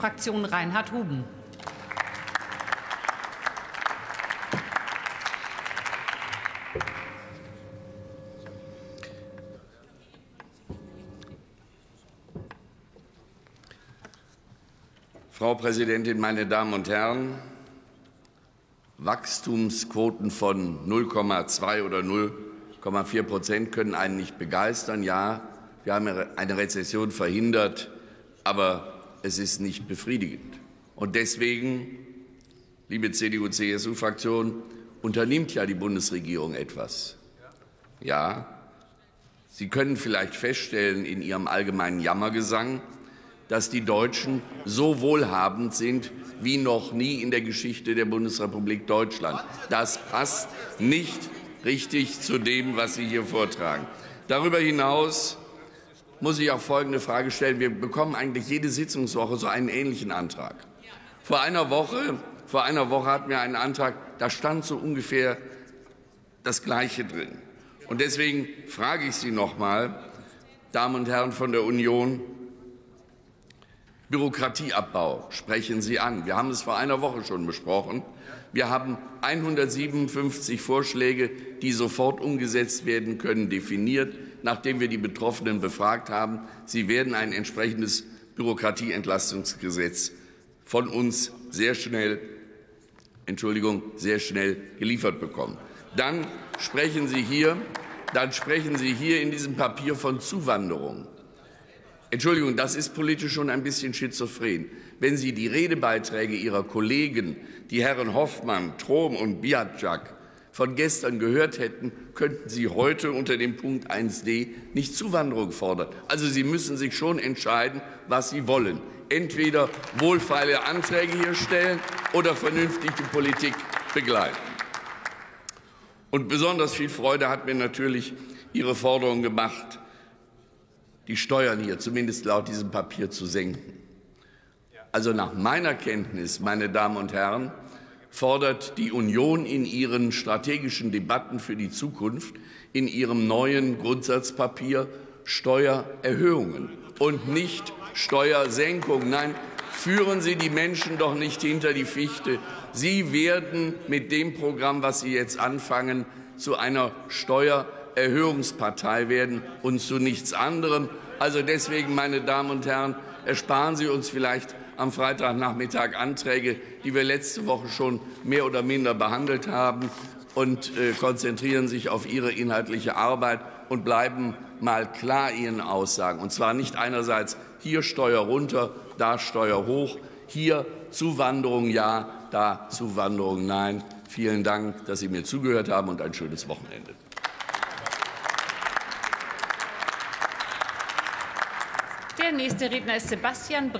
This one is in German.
SPD-Fraktion Reinhard Huben. Frau Präsidentin, meine Damen und Herren! Wachstumsquoten von 0,2 oder 0,4 Prozent können einen nicht begeistern. Ja, wir haben eine Rezession verhindert, aber es ist nicht befriedigend. Und deswegen, liebe CDU-CSU-Fraktion, unternimmt ja die Bundesregierung etwas. Ja, Sie können vielleicht feststellen in Ihrem allgemeinen Jammergesang, dass die Deutschen so wohlhabend sind wie noch nie in der Geschichte der Bundesrepublik Deutschland. Das passt nicht richtig zu dem, was Sie hier vortragen. Darüber hinaus muss ich auch folgende Frage stellen. Wir bekommen eigentlich jede Sitzungswoche so einen ähnlichen Antrag. Vor einer Woche, vor einer Woche hatten wir einen Antrag, da stand so ungefähr das Gleiche drin. Und deswegen frage ich Sie noch mal, Damen und Herren von der Union, Bürokratieabbau sprechen Sie an. Wir haben es vor einer Woche schon besprochen. Wir haben 157 Vorschläge, die sofort umgesetzt werden können, definiert, nachdem wir die Betroffenen befragt haben. Sie werden ein entsprechendes Bürokratieentlastungsgesetz von uns sehr schnell, Entschuldigung, sehr schnell geliefert bekommen. Dann sprechen Sie hier, dann sprechen Sie hier in diesem Papier von Zuwanderung. Entschuldigung, das ist politisch schon ein bisschen schizophren. Wenn Sie die Redebeiträge Ihrer Kollegen, die Herren Hoffmann, Trom und Biatschak, von gestern gehört hätten, könnten Sie heute unter dem Punkt 1d nicht Zuwanderung fordern. Also Sie müssen sich schon entscheiden, was Sie wollen. Entweder wohlfeile Anträge hier stellen oder vernünftig die Politik begleiten. Und besonders viel Freude hat mir natürlich Ihre Forderung gemacht, die Steuern hier zumindest laut diesem Papier zu senken. Also nach meiner Kenntnis, meine Damen und Herren, fordert die Union in ihren strategischen Debatten für die Zukunft in ihrem neuen Grundsatzpapier Steuererhöhungen und nicht Steuersenkungen. Nein, führen Sie die Menschen doch nicht hinter die Fichte. Sie werden mit dem Programm, was Sie jetzt anfangen, zu einer Steuererhöhungspartei werden und zu nichts anderem. Also deswegen, meine Damen und Herren, ersparen Sie uns vielleicht am Freitagnachmittag Anträge, die wir letzte Woche schon mehr oder minder behandelt haben, und äh, konzentrieren sich auf ihre inhaltliche Arbeit und bleiben mal klar ihren Aussagen. Und zwar nicht einerseits hier Steuer runter, da Steuer hoch, hier Zuwanderung ja, da Zuwanderung nein. Vielen Dank, dass Sie mir zugehört haben und ein schönes Wochenende. Der nächste Redner ist Sebastian Brehme.